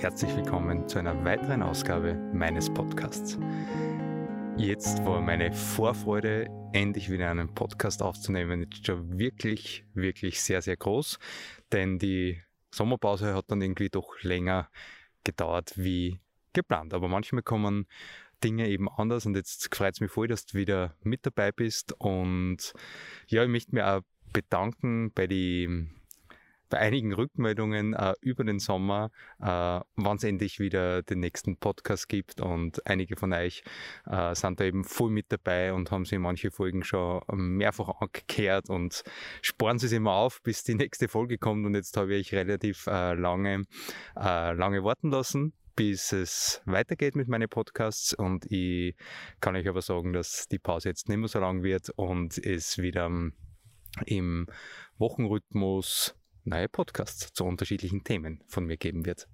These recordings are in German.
Herzlich willkommen zu einer weiteren Ausgabe meines Podcasts. Jetzt war meine Vorfreude, endlich wieder einen Podcast aufzunehmen, jetzt schon wirklich, wirklich sehr, sehr groß, denn die Sommerpause hat dann irgendwie doch länger gedauert wie geplant. Aber manchmal kommen Dinge eben anders und jetzt freut es mich voll, dass du wieder mit dabei bist und ja, ich möchte mich auch bedanken bei den bei einigen Rückmeldungen äh, über den Sommer, äh, wann es endlich wieder den nächsten Podcast gibt. Und einige von euch äh, sind da eben voll mit dabei und haben sich manche Folgen schon mehrfach angekehrt und sparen sie es immer auf, bis die nächste Folge kommt. Und jetzt habe ich relativ äh, lange, äh, lange warten lassen bis es weitergeht mit meinen Podcasts und ich kann euch aber sagen, dass die Pause jetzt nicht mehr so lang wird und es wieder im Wochenrhythmus neue Podcasts zu unterschiedlichen Themen von mir geben wird.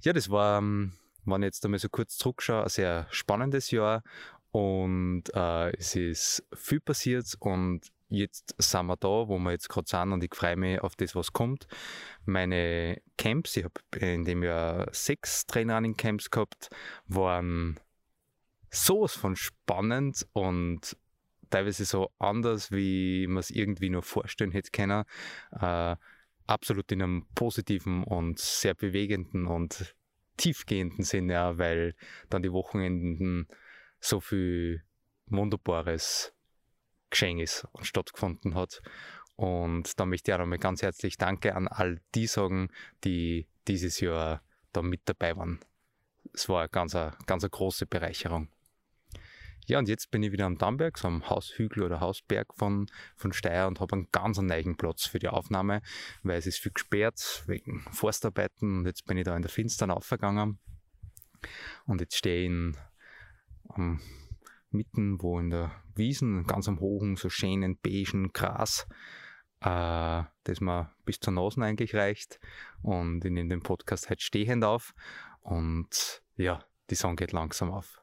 Ja, das war, ähm, wenn ich jetzt einmal so kurz zurückschaue, ein sehr spannendes Jahr und äh, es ist viel passiert und jetzt sind wir da, wo wir jetzt gerade sind und ich freue mich auf das, was kommt. Meine Camps, ich habe in dem Jahr sechs Trainrunning-Camps gehabt, waren sowas von spannend und teilweise so anders, wie man es irgendwie nur vorstellen hätte können. Äh, absolut in einem positiven und sehr bewegenden und tiefgehenden Sinne, ja, weil dann die Wochenenden so viel Wunderbares geschehen ist und stattgefunden hat. Und da möchte ich auch nochmal ganz herzlich Danke an all die sagen, die dieses Jahr da mit dabei waren. Es war eine ganz, ganz eine große Bereicherung. Ja, und jetzt bin ich wieder am Dammberg, so am Haushügel oder Hausberg von, von Steyr und habe einen ganz neuen Platz für die Aufnahme, weil es ist viel gesperrt wegen Forstarbeiten und jetzt bin ich da in der Finstern aufgegangen und jetzt stehe ich in, um, mitten wo in der Wiesen, ganz am hohen, so schönen beigen Gras, äh, das mir bis zur Nase eigentlich reicht und ich nehme den Podcast halt stehend auf und ja, die Sonne geht langsam auf.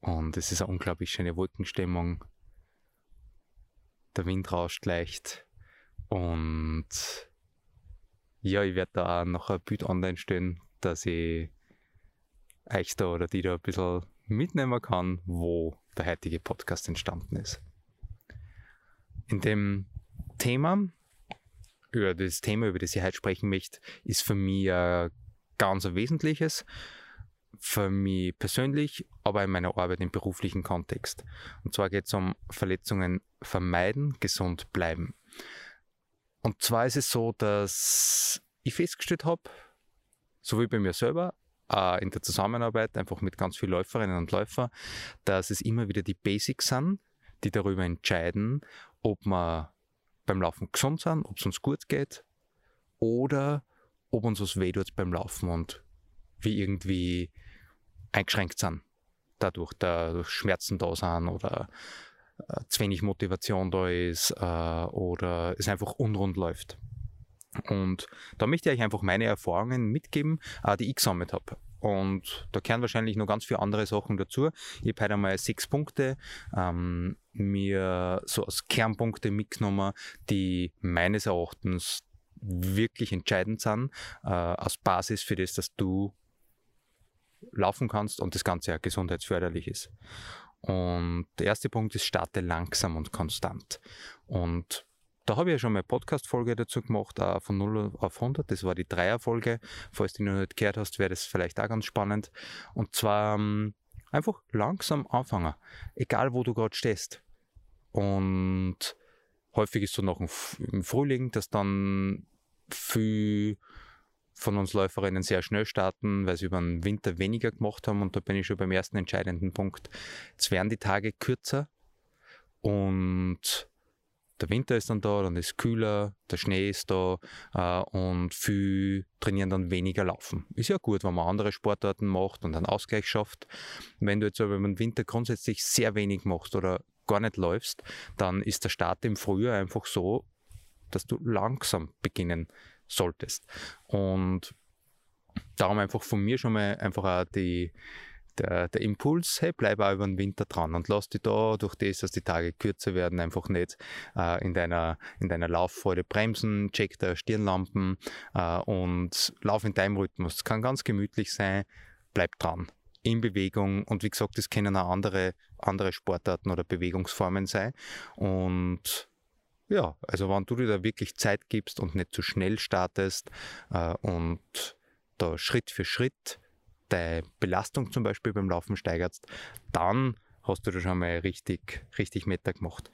Und es ist eine unglaublich schöne Wolkenstimmung. Der Wind rauscht leicht. Und ja, ich werde da auch noch ein Bild online stellen, dass ich euch da oder die da ein bisschen mitnehmen kann, wo der heutige Podcast entstanden ist. In dem Thema, über das Thema, über das ich heute sprechen möchte, ist für mich ein ganz wesentliches für mich persönlich, aber in meiner Arbeit im beruflichen Kontext. Und zwar geht es um Verletzungen vermeiden, gesund bleiben. Und zwar ist es so, dass ich festgestellt habe, sowohl bei mir selber, äh, in der Zusammenarbeit einfach mit ganz vielen Läuferinnen und Läufern, dass es immer wieder die Basics sind, die darüber entscheiden, ob wir beim Laufen gesund sind, ob es uns gut geht oder ob uns was weh tut beim Laufen und wie irgendwie eingeschränkt sind. Dadurch, da Schmerzen da sind oder äh, zu wenig Motivation da ist äh, oder es einfach unrund läuft. Und da möchte ich euch einfach meine Erfahrungen mitgeben, äh, die ich gesammelt habe. Und da kehren wahrscheinlich noch ganz viele andere Sachen dazu. Ich habe heute einmal sechs Punkte ähm, mir so als Kernpunkte mitgenommen, die meines Erachtens wirklich entscheidend sind, äh, als Basis für das, dass du laufen kannst und das Ganze ja gesundheitsförderlich ist. Und der erste Punkt ist, starte langsam und konstant. Und da habe ich ja schon mal Podcast-Folge dazu gemacht, uh, von 0 auf 100. Das war die Dreier-Folge. Falls du noch nicht gehört hast, wäre das vielleicht auch ganz spannend. Und zwar ähm, einfach langsam anfangen. Egal, wo du gerade stehst. Und häufig ist so noch im Frühling, dass dann viel von uns Läuferinnen sehr schnell starten, weil sie über den Winter weniger gemacht haben. Und da bin ich schon beim ersten entscheidenden Punkt. Jetzt werden die Tage kürzer und der Winter ist dann da, dann ist es kühler, der Schnee ist da äh, und viel trainieren dann weniger laufen. Ist ja gut, wenn man andere Sportarten macht und einen Ausgleich schafft. Wenn du jetzt aber im Winter grundsätzlich sehr wenig machst oder gar nicht läufst, dann ist der Start im Frühjahr einfach so, dass du langsam beginnen solltest. Und darum einfach von mir schon mal einfach auch die, der, der Impuls, hey, bleib auch über den Winter dran und lass dich da durch das, dass die Tage kürzer werden, einfach nicht äh, in, deiner, in deiner Lauffreude bremsen, check der Stirnlampen äh, und lauf in deinem Rhythmus. Es kann ganz gemütlich sein, bleib dran. In Bewegung und wie gesagt, es können auch andere, andere Sportarten oder Bewegungsformen sein. Und ja, also wenn du dir da wirklich Zeit gibst und nicht zu schnell startest äh, und da Schritt für Schritt deine Belastung zum Beispiel beim Laufen steigerst, dann hast du da schon mal richtig, richtig Meter gemacht.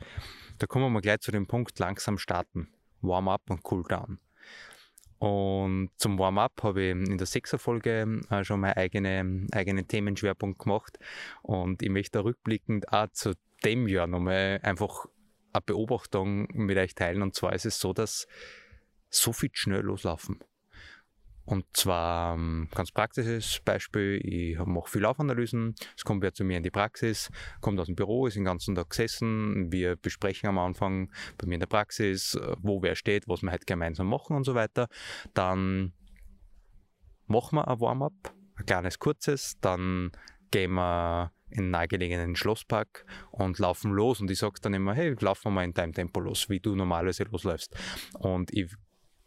Da kommen wir mal gleich zu dem Punkt langsam starten. Warm-up und Cooldown. Und zum Warm-up habe ich in der Sechser-Folge äh, schon mal eigene, eigenen Themenschwerpunkt gemacht. Und ich möchte da rückblickend auch zu dem Jahr nochmal einfach eine Beobachtung mit euch teilen. Und zwar ist es so, dass so viel schnell loslaufen. Und zwar ähm, ganz praktisches Beispiel, ich mache viel Laufanalysen, es kommt wer zu mir in die Praxis, kommt aus dem Büro, ist den ganzen Tag gesessen, wir besprechen am Anfang bei mir in der Praxis, äh, wo wer steht, was wir halt gemeinsam machen und so weiter. Dann machen wir ein Warm-up, ein kleines kurzes, dann gehen wir in nahegelegenen Schlosspark und laufen los und ich sage dann immer, hey, laufen wir mal in deinem Tempo los, wie du normalerweise losläufst. Und ich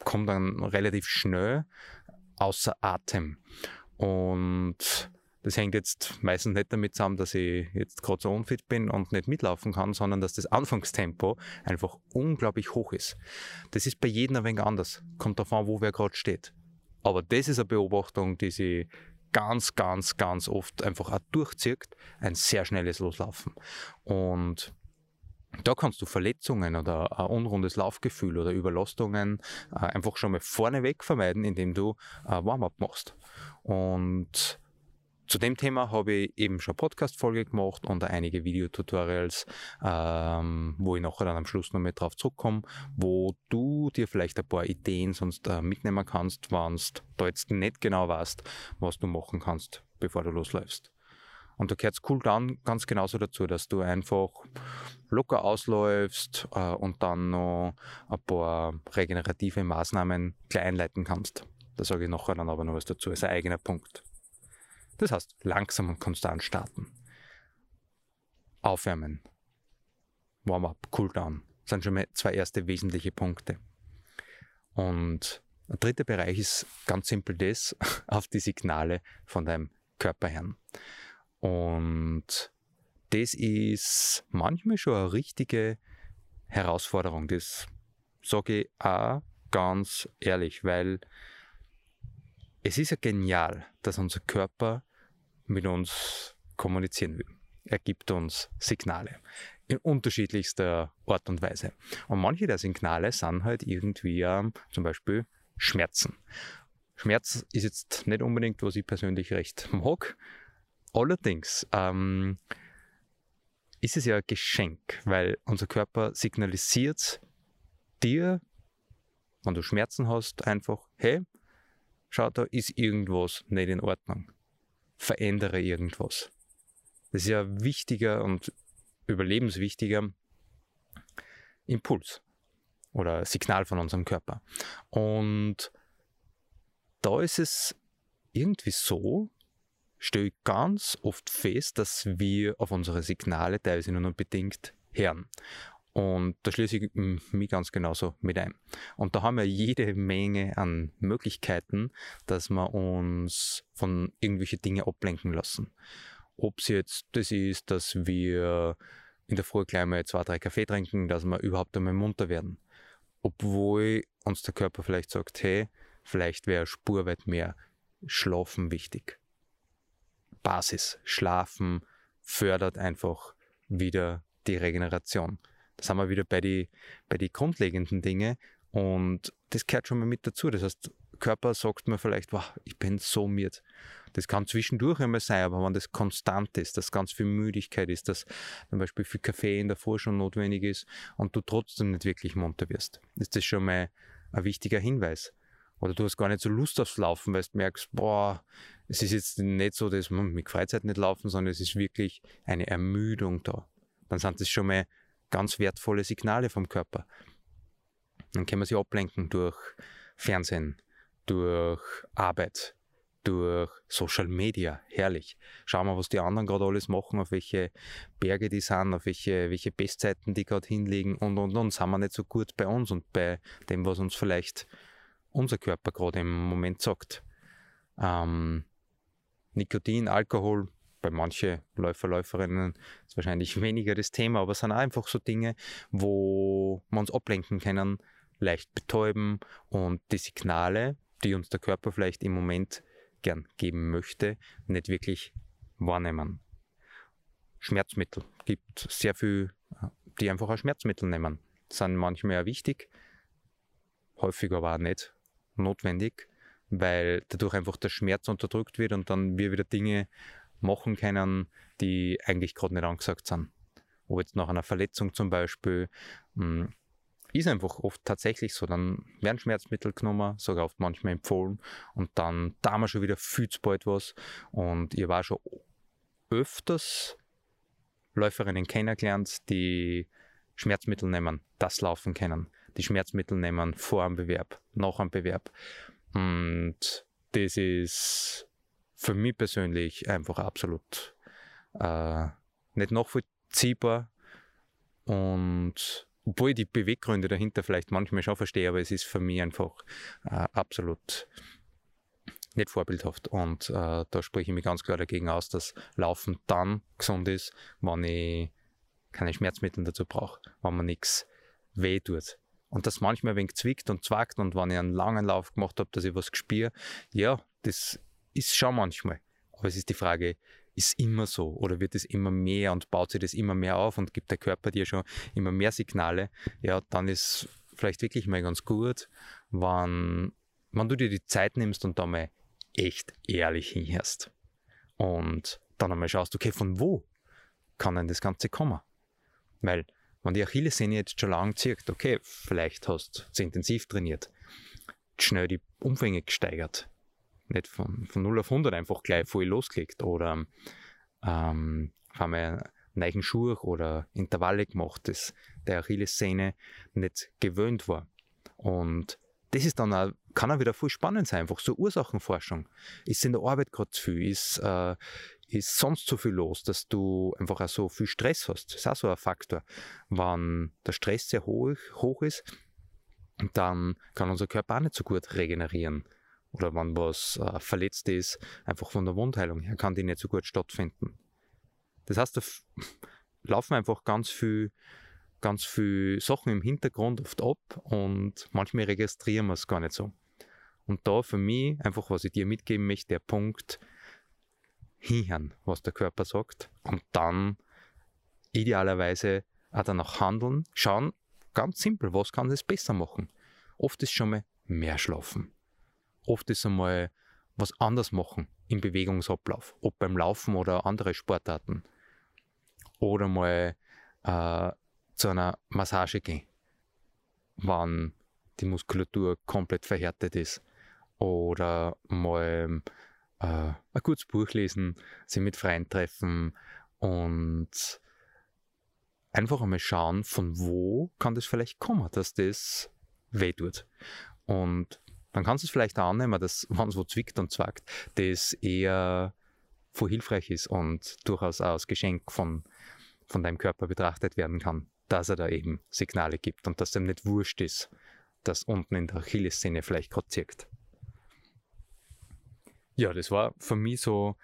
komme dann relativ schnell außer Atem. Und das hängt jetzt meistens nicht damit zusammen, dass ich jetzt gerade so unfit bin und nicht mitlaufen kann, sondern dass das Anfangstempo einfach unglaublich hoch ist. Das ist bei jedem ein wenig anders. Kommt davon, wo wer gerade steht. Aber das ist eine Beobachtung, die sie ganz, ganz, ganz oft einfach auch durchzieht. Ein sehr schnelles Loslaufen. Und da kannst du Verletzungen oder ein unrundes Laufgefühl oder Überlastungen äh, einfach schon mal vorneweg vermeiden, indem du äh, Warm-up machst. Und zu dem Thema habe ich eben schon Podcast-Folge gemacht und einige Videotutorials, ähm, wo ich nachher dann am Schluss noch mit drauf zurückkomme, wo du dir vielleicht ein paar Ideen sonst äh, mitnehmen kannst, wenn du jetzt nicht genau weißt, was du machen kannst, bevor du losläufst. Und da gehört Cool Down ganz genauso dazu, dass du einfach locker ausläufst äh, und dann noch ein paar regenerative Maßnahmen gleich einleiten kannst. Da sage ich nachher dann aber noch was dazu, ist ein eigener Punkt. Das heißt, langsam und konstant starten. Aufwärmen. Warm-up, Cooldown. Das sind schon mal zwei erste wesentliche Punkte. Und der dritte Bereich ist ganz simpel das, auf die Signale von deinem Körper hören. Und das ist manchmal schon eine richtige Herausforderung. Das sage ich auch ganz ehrlich, weil es ist ja genial, dass unser Körper mit uns kommunizieren will. Er gibt uns Signale in unterschiedlichster Art und Weise. Und manche der Signale sind halt irgendwie ähm, zum Beispiel Schmerzen. Schmerz ist jetzt nicht unbedingt, was ich persönlich recht mag, Allerdings ähm, ist es ja ein Geschenk, weil unser Körper signalisiert dir, wenn du Schmerzen hast, einfach, hey, schau, da ist irgendwas nicht in Ordnung. Verändere irgendwas. Das ist ja wichtiger und überlebenswichtiger Impuls oder Signal von unserem Körper. Und da ist es irgendwie so, stelle ich ganz oft fest, dass wir auf unsere Signale teilweise nur noch bedingt hören. Und da schließe ich mich ganz genauso mit ein. Und da haben wir jede Menge an Möglichkeiten, dass wir uns von irgendwelchen Dingen ablenken lassen. Ob es jetzt das ist, dass wir in der Früh gleich mal zwei, drei Kaffee trinken, dass wir überhaupt einmal munter werden. Obwohl uns der Körper vielleicht sagt, hey, vielleicht wäre spurweit mehr Schlafen wichtig. Basis. Schlafen fördert einfach wieder die Regeneration. Das haben wir wieder bei den bei die grundlegenden Dingen und das gehört schon mal mit dazu. Das heißt, Körper sagt mir vielleicht, wow, ich bin so müde. Das kann zwischendurch einmal sein, aber wenn das konstant ist, dass ganz viel Müdigkeit ist, dass zum Beispiel viel Kaffee in der Früh schon notwendig ist und du trotzdem nicht wirklich munter wirst, ist das schon mal ein wichtiger Hinweis. Oder du hast gar nicht so Lust aufs Laufen, weil du merkst, boah, es ist jetzt nicht so, dass man mit Freizeit nicht laufen, sondern es ist wirklich eine Ermüdung da. Dann sind das schon mal ganz wertvolle Signale vom Körper. Dann kann man sich ablenken durch Fernsehen, durch Arbeit, durch Social Media. Herrlich. Schauen wir, was die anderen gerade alles machen, auf welche Berge die sind, auf welche, welche Bestzeiten die gerade hinlegen und und und. Sind wir nicht so gut bei uns und bei dem, was uns vielleicht unser Körper gerade im Moment sagt. Ähm, Nikotin, Alkohol, bei manchen Läufer, Läuferinnen ist wahrscheinlich weniger das Thema, aber es sind einfach so Dinge, wo wir uns ablenken können, leicht betäuben und die Signale, die uns der Körper vielleicht im Moment gern geben möchte, nicht wirklich wahrnehmen. Schmerzmittel. gibt sehr viel, die einfach ein Schmerzmittel nehmen. Sind manchmal auch wichtig, häufig aber auch nicht notwendig, weil dadurch einfach der Schmerz unterdrückt wird und dann wir wieder Dinge machen können, die eigentlich gerade nicht angesagt sind. Ob jetzt nach einer Verletzung zum Beispiel, hm, ist einfach oft tatsächlich so. Dann werden Schmerzmittel genommen, sogar oft manchmal empfohlen und dann da wir schon wieder viel zu bald was. Und ich war schon öfters Läuferinnen kennengelernt, die Schmerzmittel nehmen, das laufen können, die Schmerzmittel nehmen vor einem Bewerb, nach einem Bewerb. Und das ist für mich persönlich einfach absolut äh, nicht nachvollziehbar und obwohl ich die Beweggründe dahinter vielleicht manchmal schon verstehe, aber es ist für mich einfach äh, absolut nicht vorbildhaft. Und äh, da spreche ich mich ganz klar dagegen aus, dass Laufen dann gesund ist, wenn ich keine Schmerzmittel dazu brauche, wenn man nichts weh tut. Und das manchmal ein wenig zwickt und zwackt und wenn ich einen langen Lauf gemacht habe, dass ich was gespüre, ja, das ist schon manchmal. Aber es ist die Frage, ist immer so oder wird es immer mehr und baut sich das immer mehr auf und gibt der Körper dir schon immer mehr Signale, ja, dann ist vielleicht wirklich mal ganz gut, wenn, wenn du dir die Zeit nimmst und da mal echt ehrlich hinhörst. Und dann einmal schaust, okay, von wo kann denn das Ganze kommen? Weil, wenn die Achillessehne jetzt schon lang zirkt, okay, vielleicht hast du zu intensiv trainiert, schnell die Umfänge gesteigert, nicht von, von 0 auf 100 einfach gleich voll losgelegt oder ähm, haben wir neuen Schuh oder Intervalle gemacht, das der Achillessehne nicht gewöhnt war. Und das ist dann auch, kann auch wieder voll spannend sein, einfach so Ursachenforschung. Ist in der Arbeit gerade zu viel? Ist, äh, ist sonst so viel los, dass du einfach auch so viel Stress hast? Das ist auch so ein Faktor. Wenn der Stress sehr hoch, hoch ist, dann kann unser Körper auch nicht so gut regenerieren oder wenn was äh, verletzt ist, einfach von der Wundheilung her kann die nicht so gut stattfinden. Das heißt, da laufen einfach ganz viel, ganz viel Sachen im Hintergrund oft ab und manchmal registrieren wir es gar nicht so. Und da für mich, einfach was ich dir mitgeben möchte, der Punkt, hinhören, was der Körper sagt und dann idealerweise auch danach handeln, schauen, ganz simpel, was kann das besser machen. Oft ist schon mal mehr schlafen oft ist einmal was anders machen im Bewegungsablauf, ob beim Laufen oder andere Sportarten. Oder mal äh, zu einer Massage gehen, wann die Muskulatur komplett verhärtet ist. Oder mal äh, ein gutes Buch lesen, sich mit Freien treffen und einfach einmal schauen, von wo kann das vielleicht kommen, dass das weh tut. Und dann kannst du es vielleicht auch annehmen, dass, wenn es wo zwickt und zwackt, das eher voll hilfreich ist und durchaus auch als Geschenk von, von deinem Körper betrachtet werden kann, dass er da eben Signale gibt und dass dem nicht wurscht ist, dass unten in der Achillessehne vielleicht gerade zirkt. Ja, das war für mich so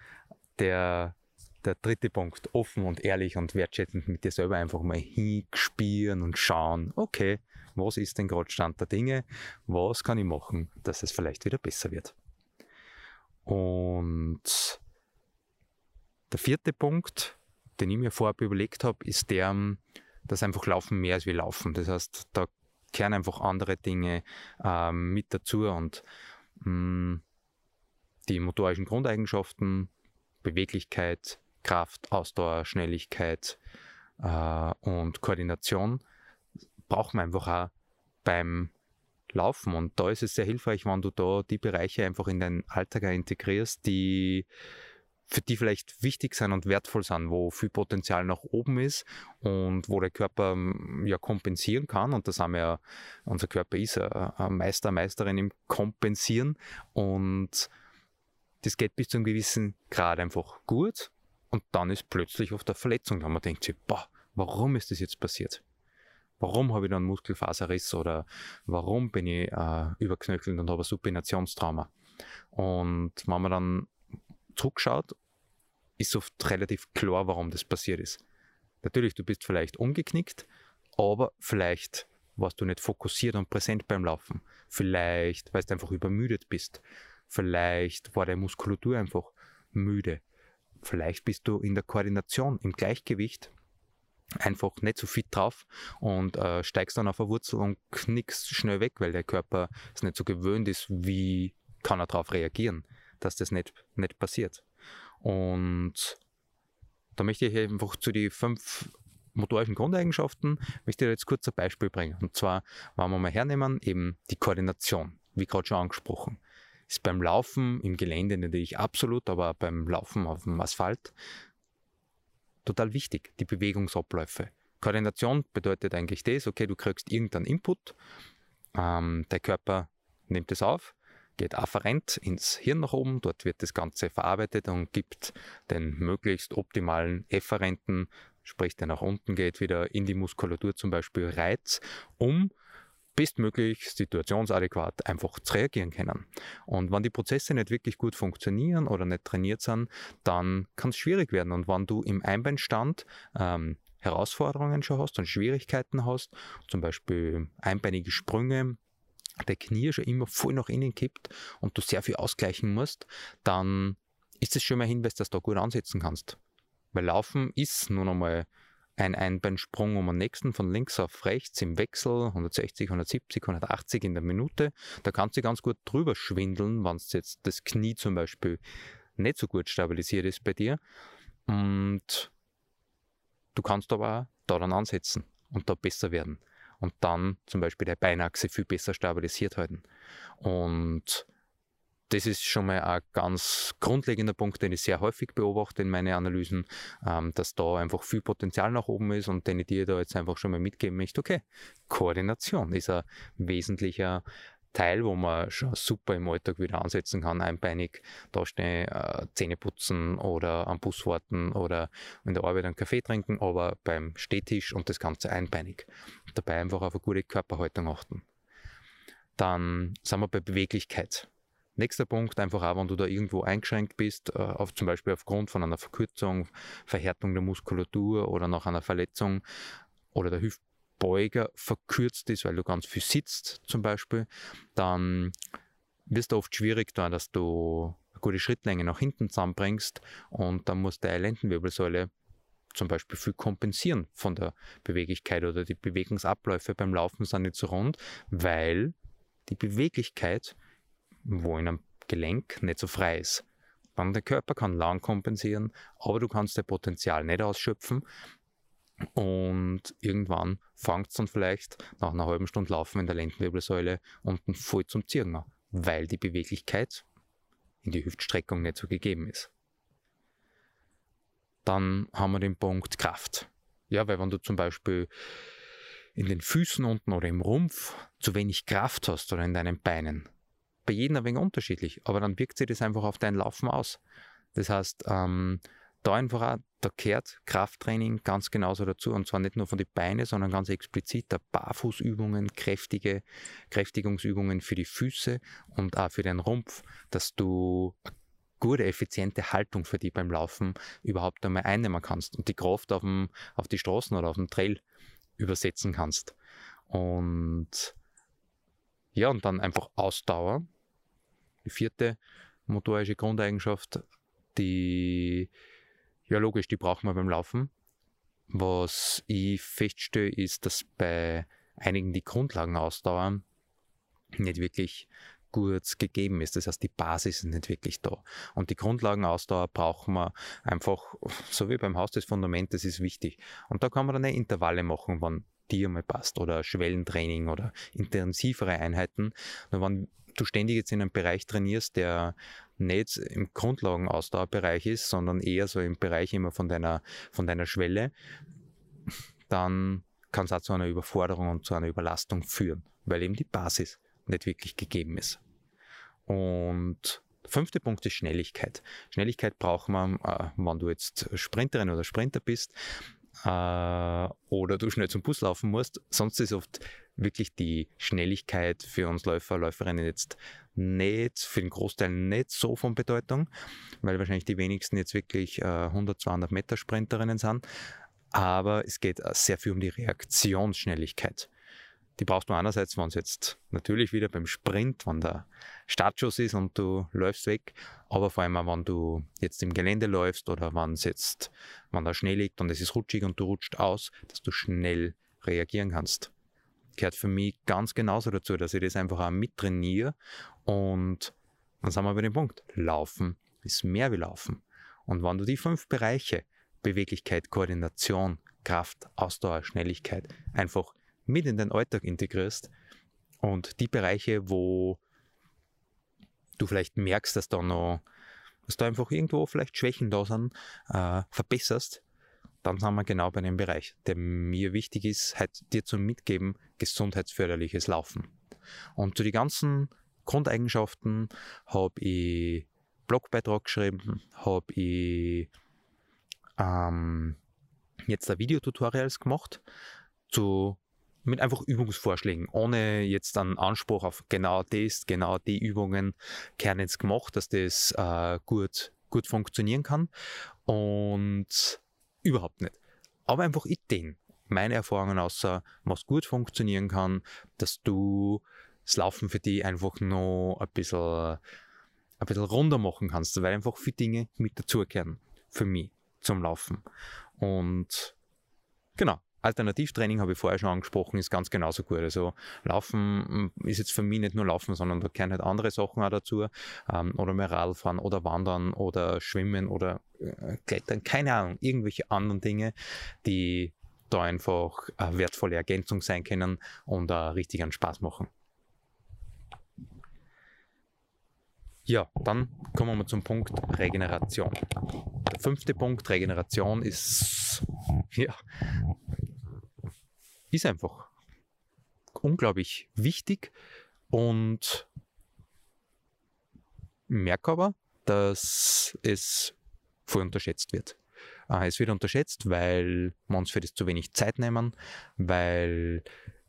der, der dritte Punkt. Offen und ehrlich und wertschätzend mit dir selber einfach mal hinspielen und schauen, okay, was ist denn gerade Stand der Dinge, was kann ich machen, dass es vielleicht wieder besser wird. Und der vierte Punkt, den ich mir vorab überlegt habe, ist der, dass einfach Laufen mehr als wir laufen. Das heißt, da kehren einfach andere Dinge ähm, mit dazu und hm, die motorischen Grundeigenschaften, Beweglichkeit, Kraft, Ausdauer, Schnelligkeit äh, und Koordination brauchen wir einfach auch beim Laufen. Und da ist es sehr hilfreich, wenn du da die Bereiche einfach in deinen Alltag integrierst, die für die vielleicht wichtig sein und wertvoll sind, wo viel Potenzial nach oben ist und wo der Körper ähm, ja kompensieren kann. Und das haben wir ja, unser Körper ist ein Meister, Meisterin im Kompensieren und das geht bis zu einem gewissen Grad einfach gut und dann ist plötzlich oft eine Verletzung da. Man denkt sich, boah, warum ist das jetzt passiert? Warum habe ich dann Muskelfaserriss oder warum bin ich äh, überknöchelt und habe ein Supinationstrauma? Und wenn man dann zurückschaut, ist oft relativ klar, warum das passiert ist. Natürlich, du bist vielleicht umgeknickt, aber vielleicht warst du nicht fokussiert und präsent beim Laufen. Vielleicht, weil du einfach übermüdet bist. Vielleicht war deine Muskulatur einfach müde. Vielleicht bist du in der Koordination, im Gleichgewicht einfach nicht so fit drauf und äh, steigst dann auf eine Wurzel und knickst schnell weg, weil der Körper es nicht so gewöhnt ist, wie kann er darauf reagieren dass das nicht, nicht passiert. Und da möchte ich einfach zu den fünf motorischen Grundeigenschaften, möchte ich jetzt kurz ein Beispiel bringen. Und zwar, wenn wir mal hernehmen, eben die Koordination, wie gerade schon angesprochen. Ist beim Laufen im Gelände natürlich absolut, aber beim Laufen auf dem Asphalt total wichtig, die Bewegungsabläufe. Koordination bedeutet eigentlich das, okay, du kriegst irgendeinen Input, ähm, der Körper nimmt es auf, geht afferent ins Hirn nach oben, dort wird das Ganze verarbeitet und gibt den möglichst optimalen efferenten, sprich der nach unten geht, wieder in die Muskulatur zum Beispiel Reiz, um bestmöglich situationsadäquat einfach zu reagieren können. Und wenn die Prozesse nicht wirklich gut funktionieren oder nicht trainiert sind, dann kann es schwierig werden. Und wenn du im Einbeinstand ähm, Herausforderungen schon hast und Schwierigkeiten hast, zum Beispiel einbeinige Sprünge, der Knie schon immer voll nach innen kippt und du sehr viel ausgleichen musst, dann ist es schon mal ein Hinweis, dass du da gut ansetzen kannst. Weil Laufen ist nun einmal ein Einbeinsprung um den nächsten von links auf rechts im Wechsel, 160, 170, 180 in der Minute. Da kannst du ganz gut drüber schwindeln, wenn jetzt das Knie zum Beispiel nicht so gut stabilisiert ist bei dir. Und du kannst aber da dann ansetzen und da besser werden und dann zum Beispiel der Beinachse viel besser stabilisiert halten. Und das ist schon mal ein ganz grundlegender Punkt, den ich sehr häufig beobachte in meinen Analysen, ähm, dass da einfach viel Potenzial nach oben ist und den ich dir da jetzt einfach schon mal mitgeben möchte. Okay, Koordination ist ein wesentlicher Teil, wo man schon super im Alltag wieder ansetzen kann, einbeinig dastehen, äh, Zähne putzen oder am Bus warten oder in der Arbeit einen Kaffee trinken, aber beim Stehtisch und das Ganze einbeinig. Dabei einfach auf eine gute Körperhaltung achten. Dann sind wir bei Beweglichkeit. Nächster Punkt, einfach auch, wenn du da irgendwo eingeschränkt bist, äh, auf, zum Beispiel aufgrund von einer Verkürzung, Verhärtung der Muskulatur oder nach einer Verletzung oder der Hüft Beuger verkürzt ist, weil du ganz viel sitzt zum Beispiel, dann wirst du oft schwierig da, dass du eine gute Schrittlänge nach hinten zusammenbringst und dann muss deine Lendenwirbelsäule zum Beispiel viel kompensieren von der Beweglichkeit oder die Bewegungsabläufe beim Laufen sind nicht so rund, weil die Beweglichkeit wo in einem Gelenk nicht so frei ist. Dann der Körper kann lang kompensieren, aber du kannst dein Potenzial nicht ausschöpfen und irgendwann fängt es dann vielleicht nach einer halben Stunde Laufen in der Lendenwirbelsäule unten voll zum Zirken an, weil die Beweglichkeit in die Hüftstreckung nicht so gegeben ist. Dann haben wir den Punkt Kraft. Ja, weil wenn du zum Beispiel in den Füßen unten oder im Rumpf zu wenig Kraft hast oder in deinen Beinen, bei jedem ein wenig unterschiedlich, aber dann wirkt sich das einfach auf dein Laufen aus. Das heißt, ähm, da einfach auch, da gehört Krafttraining ganz genauso dazu. Und zwar nicht nur von den Beinen, sondern ganz explizit der Barfußübungen, kräftige Kräftigungsübungen für die Füße und auch für den Rumpf, dass du eine gute, effiziente Haltung für die beim Laufen überhaupt einmal einnehmen kannst und die Kraft auf, dem, auf die Straßen oder auf dem Trail übersetzen kannst. Und ja, und dann einfach Ausdauer. Die vierte motorische Grundeigenschaft, die ja, logisch, die brauchen wir beim Laufen. Was ich feststelle, ist, dass bei einigen die Grundlagen ausdauern nicht wirklich gut gegeben ist. Das heißt, die Basis ist nicht wirklich da. Und die Grundlagenausdauer brauchen wir einfach, so wie beim Haus des Fundamentes ist wichtig. Und da kann man dann Intervalle machen, wann dir mal passt oder Schwellentraining oder intensivere Einheiten. Nur wenn du ständig jetzt in einem Bereich trainierst, der nicht im Grundlagenausdauerbereich ist, sondern eher so im Bereich immer von deiner, von deiner Schwelle, dann kann es auch zu einer Überforderung und zu einer Überlastung führen, weil eben die Basis nicht wirklich gegeben ist. Und der fünfte Punkt ist Schnelligkeit. Schnelligkeit braucht man, äh, wenn du jetzt Sprinterin oder Sprinter bist äh, oder du schnell zum Bus laufen musst. Sonst ist oft wirklich die Schnelligkeit für uns Läufer, Läuferinnen jetzt nicht, für den Großteil nicht so von Bedeutung, weil wahrscheinlich die wenigsten jetzt wirklich äh, 100, 200 Meter Sprinterinnen sind. Aber es geht sehr viel um die Reaktionsschnelligkeit. Die brauchst du einerseits, wenn es jetzt natürlich wieder beim Sprint, wenn der Startschuss ist und du läufst weg, aber vor allem auch, wenn du jetzt im Gelände läufst oder wenn es jetzt, wenn da Schnee liegt und es ist rutschig und du rutscht aus, dass du schnell reagieren kannst. Gehört für mich ganz genauso dazu, dass ich das einfach auch mittrainiere und dann sind wir bei dem Punkt. Laufen ist mehr wie Laufen. Und wenn du die fünf Bereiche, Beweglichkeit, Koordination, Kraft, Ausdauer, Schnelligkeit, einfach mit in den Alltag integrierst und die Bereiche, wo du vielleicht merkst, dass da noch, dass da einfach irgendwo vielleicht Schwächen da sind, äh, verbesserst, dann sind wir genau bei dem Bereich, der mir wichtig ist, halt dir zu mitgeben, gesundheitsförderliches Laufen. Und zu den ganzen Grundeigenschaften habe ich Blogbeitrag geschrieben, habe ich ähm, jetzt ein Videotutorials gemacht zu mit einfach Übungsvorschlägen, ohne jetzt einen Anspruch auf genau das, genau die Übungen kehren jetzt gemacht, dass das äh, gut, gut funktionieren kann und überhaupt nicht. Aber einfach Ideen, meine Erfahrungen außer, was gut funktionieren kann, dass du das Laufen für dich einfach noch ein bisschen, ein bisschen runder machen kannst, weil einfach viele Dinge mit dazugehören für mich zum Laufen. Und genau, Alternativtraining habe ich vorher schon angesprochen, ist ganz genauso gut. Also Laufen mm, ist jetzt für mich nicht nur Laufen, sondern da gehören halt andere Sachen auch dazu. Ähm, oder mehr Radfahren oder Wandern oder Schwimmen oder äh, Klettern, keine Ahnung, irgendwelche anderen Dinge, die da einfach eine wertvolle Ergänzung sein können und äh, richtig einen Spaß machen. Ja, dann kommen wir zum Punkt Regeneration. Der fünfte Punkt Regeneration ist ja, ist einfach unglaublich wichtig und merke aber, dass es voll unterschätzt wird. Äh, es wird unterschätzt, weil wir uns für das zu wenig Zeit nehmen, weil,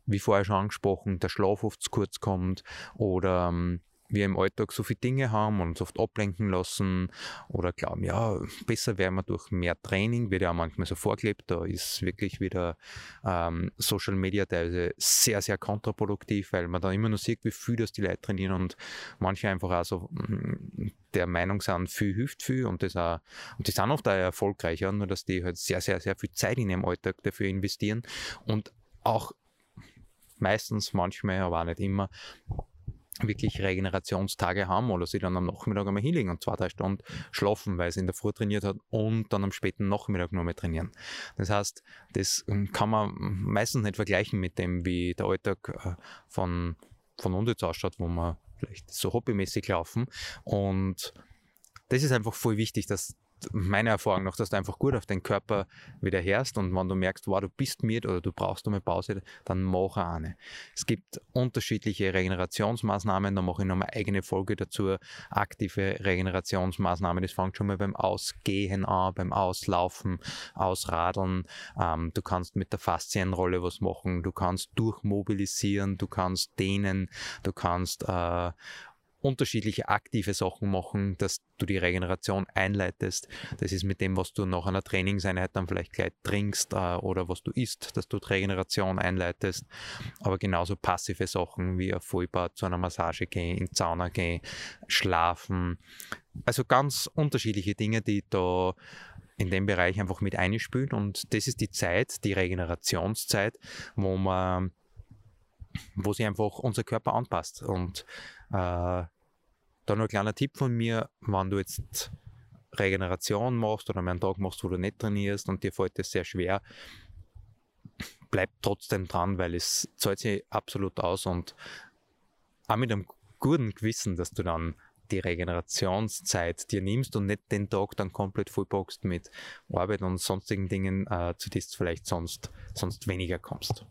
wie vorher schon angesprochen, der Schlaf oft zu kurz kommt oder ähm, wir im Alltag so viele Dinge haben und uns oft ablenken lassen oder glauben, ja, besser wäre man durch mehr Training, wird ja auch manchmal so vorgelebt, da ist wirklich wieder ähm, Social Media teilweise sehr, sehr kontraproduktiv, weil man da immer nur sieht, wie viel das die Leute trainieren und manche einfach auch so mm, der Meinung sind, viel hilft viel und das auch, und die sind oft auch erfolgreicher, nur dass die halt sehr, sehr, sehr viel Zeit in ihrem Alltag dafür investieren und auch meistens, manchmal, aber auch nicht immer, wirklich Regenerationstage haben oder sie dann am Nachmittag einmal hinlegen und zwei, drei Stunden schlafen, weil sie in der Früh trainiert hat und dann am späten Nachmittag nur mehr trainieren. Das heißt, das ähm, kann man meistens nicht vergleichen mit dem, wie der Alltag äh, von, von uns jetzt ausschaut, wo wir vielleicht so hobbymäßig laufen und das ist einfach voll wichtig, dass meiner Erfahrung nach, dass du einfach gut auf deinen Körper wieder hörst und wenn du merkst, wow, du bist mit oder du brauchst eine Pause, dann mach eine. Es gibt unterschiedliche Regenerationsmaßnahmen, da mache ich noch eine eigene Folge dazu. Aktive Regenerationsmaßnahmen, das fängt schon mal beim Ausgehen an, beim Auslaufen, Ausradeln. Ähm, du kannst mit der Faszienrolle was machen, du kannst durchmobilisieren, du kannst dehnen, du kannst äh, unterschiedliche aktive Sachen machen, dass du die Regeneration einleitest. Das ist mit dem, was du nach einer Trainingseinheit dann vielleicht gleich trinkst äh, oder was du isst, dass du die Regeneration einleitest. Aber genauso passive Sachen wie ein Vollbad zu einer Massage gehen, in Sauna gehen, schlafen. Also ganz unterschiedliche Dinge, die da in dem Bereich einfach mit einspülen. Und das ist die Zeit, die Regenerationszeit, wo man wo sich einfach unser Körper anpasst. Und äh, da noch ein kleiner Tipp von mir, wenn du jetzt Regeneration machst oder einen Tag machst, wo du nicht trainierst und dir fällt das sehr schwer, bleib trotzdem dran, weil es zahlt sich absolut aus und auch mit einem guten Gewissen, dass du dann die Regenerationszeit dir nimmst und nicht den Tag dann komplett vollboxt mit Arbeit und sonstigen Dingen, äh, zu denen du vielleicht sonst, sonst weniger kommst.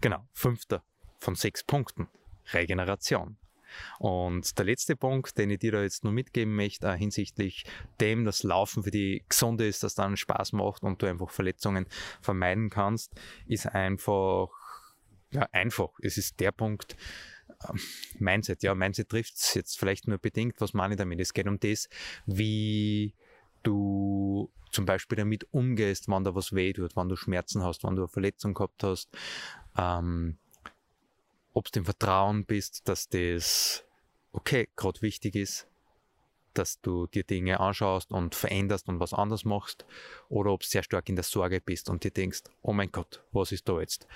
Genau, fünfter von sechs Punkten. Regeneration. Und der letzte Punkt, den ich dir da jetzt nur mitgeben möchte, hinsichtlich dem, dass Laufen für die gesund ist, dass dann Spaß macht und du einfach Verletzungen vermeiden kannst, ist einfach, ja, einfach. Es ist der Punkt, ähm, Mindset, ja, Mindset trifft es jetzt vielleicht nur bedingt. Was meine ich damit? Es geht um das, wie du zum Beispiel damit umgehst, wann da was weh tut, wann du Schmerzen hast, wann du eine Verletzung gehabt hast, ähm, ob du im Vertrauen bist, dass das okay gerade wichtig ist, dass du dir Dinge anschaust und veränderst und was anders machst, oder ob du sehr stark in der Sorge bist und dir denkst, oh mein Gott, was ist da jetzt?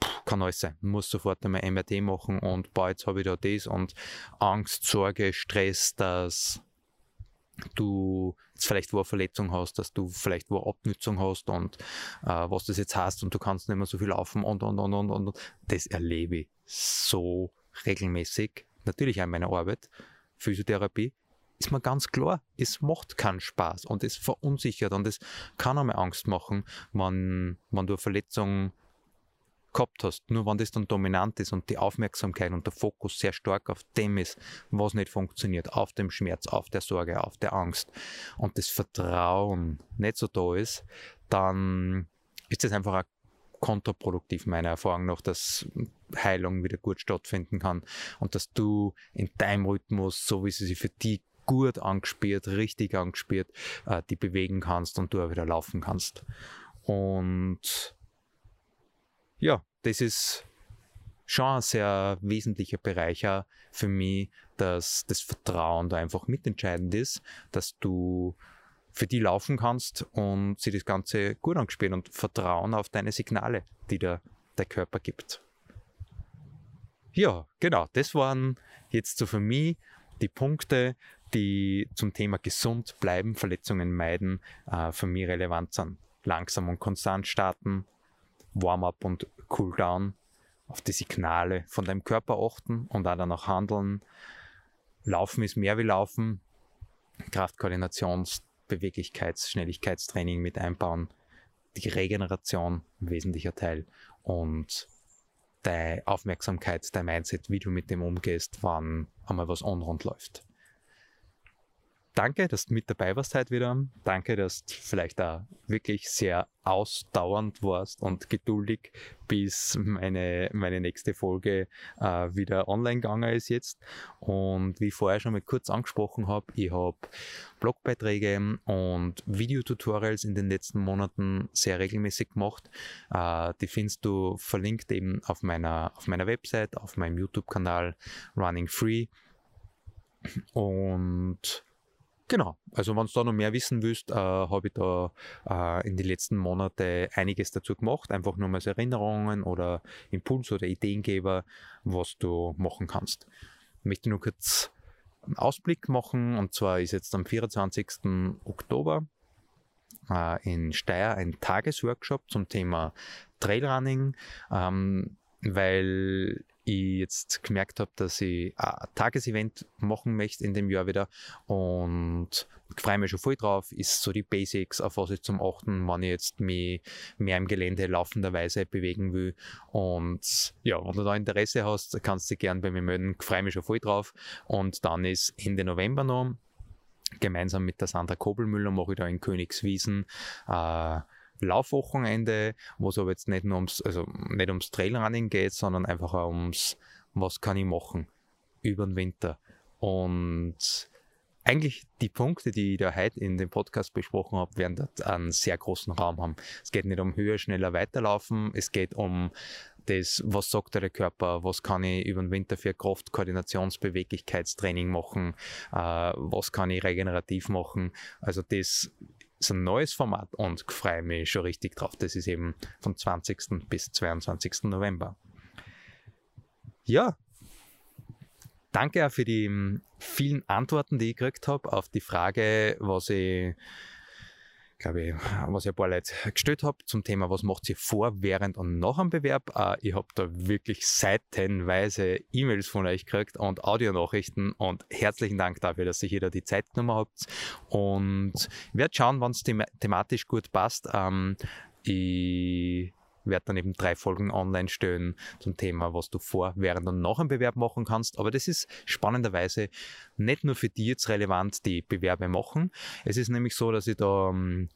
Puh, kann alles sein. Muss sofort einmal MRT machen und boah, jetzt habe ich da das und Angst, Sorge, Stress, dass du jetzt vielleicht wo eine Verletzung hast, dass du vielleicht wo eine Abnützung hast und äh, was das jetzt heißt und du kannst nicht mehr so viel laufen und und und und und das erlebe ich so regelmäßig. Natürlich auch in meiner Arbeit, Physiotherapie, ist mir ganz klar, es macht keinen Spaß und es verunsichert und es kann einmal Angst machen, wenn, wenn du eine Verletzung gehabt hast. Nur wenn das dann dominant ist und die Aufmerksamkeit und der Fokus sehr stark auf dem ist, was nicht funktioniert, auf dem Schmerz, auf der Sorge, auf der Angst und das Vertrauen nicht so da ist, dann ist das einfach auch kontraproduktiv, meiner Erfahrung nach, dass Heilung wieder gut stattfinden kann und dass du in deinem Rhythmus, so wie sie sich für dich gut angespielt, richtig angespielt, äh, die bewegen kannst und du auch wieder laufen kannst. Und ja, das ist schon ein sehr wesentlicher Bereich für mich, dass das Vertrauen da einfach mitentscheidend ist, dass du für die laufen kannst und sie das Ganze gut angespielt und Vertrauen auf deine Signale, die dir der Körper gibt. Ja, genau, das waren jetzt so für mich die Punkte, die zum Thema gesund bleiben, Verletzungen meiden, äh, für mich relevant sind. Langsam und konstant starten, Warm-up und Cooldown, auf die Signale von deinem Körper achten und auch danach handeln. Laufen ist mehr wie Laufen. Kraftkoordinations-, Beweglichkeits-, Schnelligkeitstraining mit einbauen. Die Regeneration, wesentlicher Teil. Und deine Aufmerksamkeit, dein Mindset, wie du mit dem umgehst, wann einmal was unrund läuft danke, dass du mit dabei warst heute wieder. Danke, dass du vielleicht auch wirklich sehr ausdauernd warst und geduldig, bis meine, meine nächste Folge äh, wieder online gegangen ist jetzt. Und wie ich vorher schon mal kurz angesprochen habe, ich habe Blogbeiträge und Videotutorials in den letzten Monaten sehr regelmäßig gemacht. Äh, die findest du verlinkt eben auf meiner, auf meiner Website, auf meinem YouTube-Kanal Running Free. Und Genau, also wenn du da noch mehr wissen willst, äh, habe ich da äh, in den letzten Monaten einiges dazu gemacht, einfach nur mal so Erinnerungen oder Impuls oder Ideengeber, was du machen kannst. Ich möchte nur kurz einen Ausblick machen und zwar ist jetzt am 24. Oktober äh, in Steyr ein Tagesworkshop zum Thema Trailrunning, ähm, weil ich jetzt gemerkt habe, dass ich ein Tagesevent machen möchte in dem Jahr wieder und freue mich schon voll drauf, ist so die Basics, auf was ich zum Achten, wenn ich jetzt mich mehr im Gelände laufenderweise bewegen will. Und ja, wenn du da Interesse hast, kannst du dich gerne bei mir melden, freue mich schon voll drauf. Und dann ist Ende November noch. Gemeinsam mit der Sandra Kobelmüller mache ich da in Königswiesen äh, Laufwochenende, wo es aber jetzt nicht nur ums, also nicht ums Trailrunning geht, sondern einfach ums, was kann ich machen über den Winter. Und eigentlich die Punkte, die ich da heute in dem Podcast besprochen habe, werden dort einen sehr großen Raum haben. Es geht nicht um höher, schneller weiterlaufen, es geht um das, was sagt der Körper, was kann ich über den Winter für Kraft, Koordinations-, Beweglichkeitstraining machen, äh, was kann ich regenerativ machen. Also das ist ein neues Format und freue mich schon richtig drauf. Das ist eben vom 20. bis 22. November. Ja, danke auch für die hm, vielen Antworten, die ich gekriegt habe auf die Frage, was ich glaube ich, was ich ein paar Leute gestellt habe zum Thema, was macht sie vor, während und nach dem Bewerb. Äh, ich habe da wirklich seitenweise E-Mails von euch gekriegt und Audionachrichten und herzlichen Dank dafür, dass ihr hier die Zeit genommen habt. Und werde schauen, wann es thematisch gut passt. Ähm, ich werde dann eben drei Folgen online stellen zum Thema, was du vor, während und nach einem Bewerb machen kannst. Aber das ist spannenderweise nicht nur für die jetzt relevant, die Bewerbe machen. Es ist nämlich so, dass ich da ähm,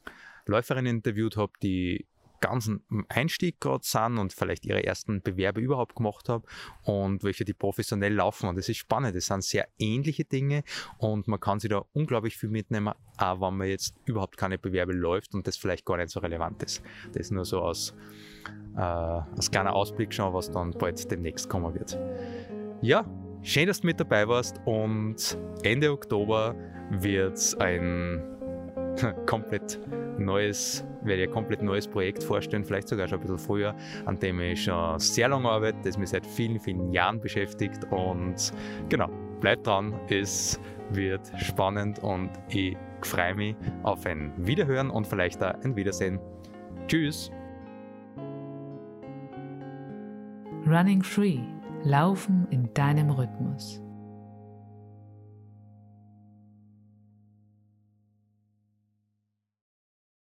Läuferinnen interviewt habe, die ganz am Einstieg gerade sind und vielleicht ihre ersten Bewerbe überhaupt gemacht haben und welche die professionell laufen. Und das ist spannend. Das sind sehr ähnliche Dinge und man kann sich da unglaublich viel mitnehmen, auch wenn man jetzt überhaupt keine Bewerbe läuft und das vielleicht gar nicht so relevant ist. Das ist nur so aus, äh, als kleiner Ausblick schon, was dann bald demnächst kommen wird. Ja, schön, dass du mit dabei warst und Ende Oktober wird es ein komplett neues, werde ich ein komplett neues Projekt vorstellen, vielleicht sogar schon ein bisschen früher, an dem ich schon sehr lange arbeite, das mich seit vielen, vielen Jahren beschäftigt und genau, bleibt dran, es wird spannend und ich freue mich auf ein Wiederhören und vielleicht auch ein Wiedersehen. Tschüss! Running Free, Laufen in deinem Rhythmus.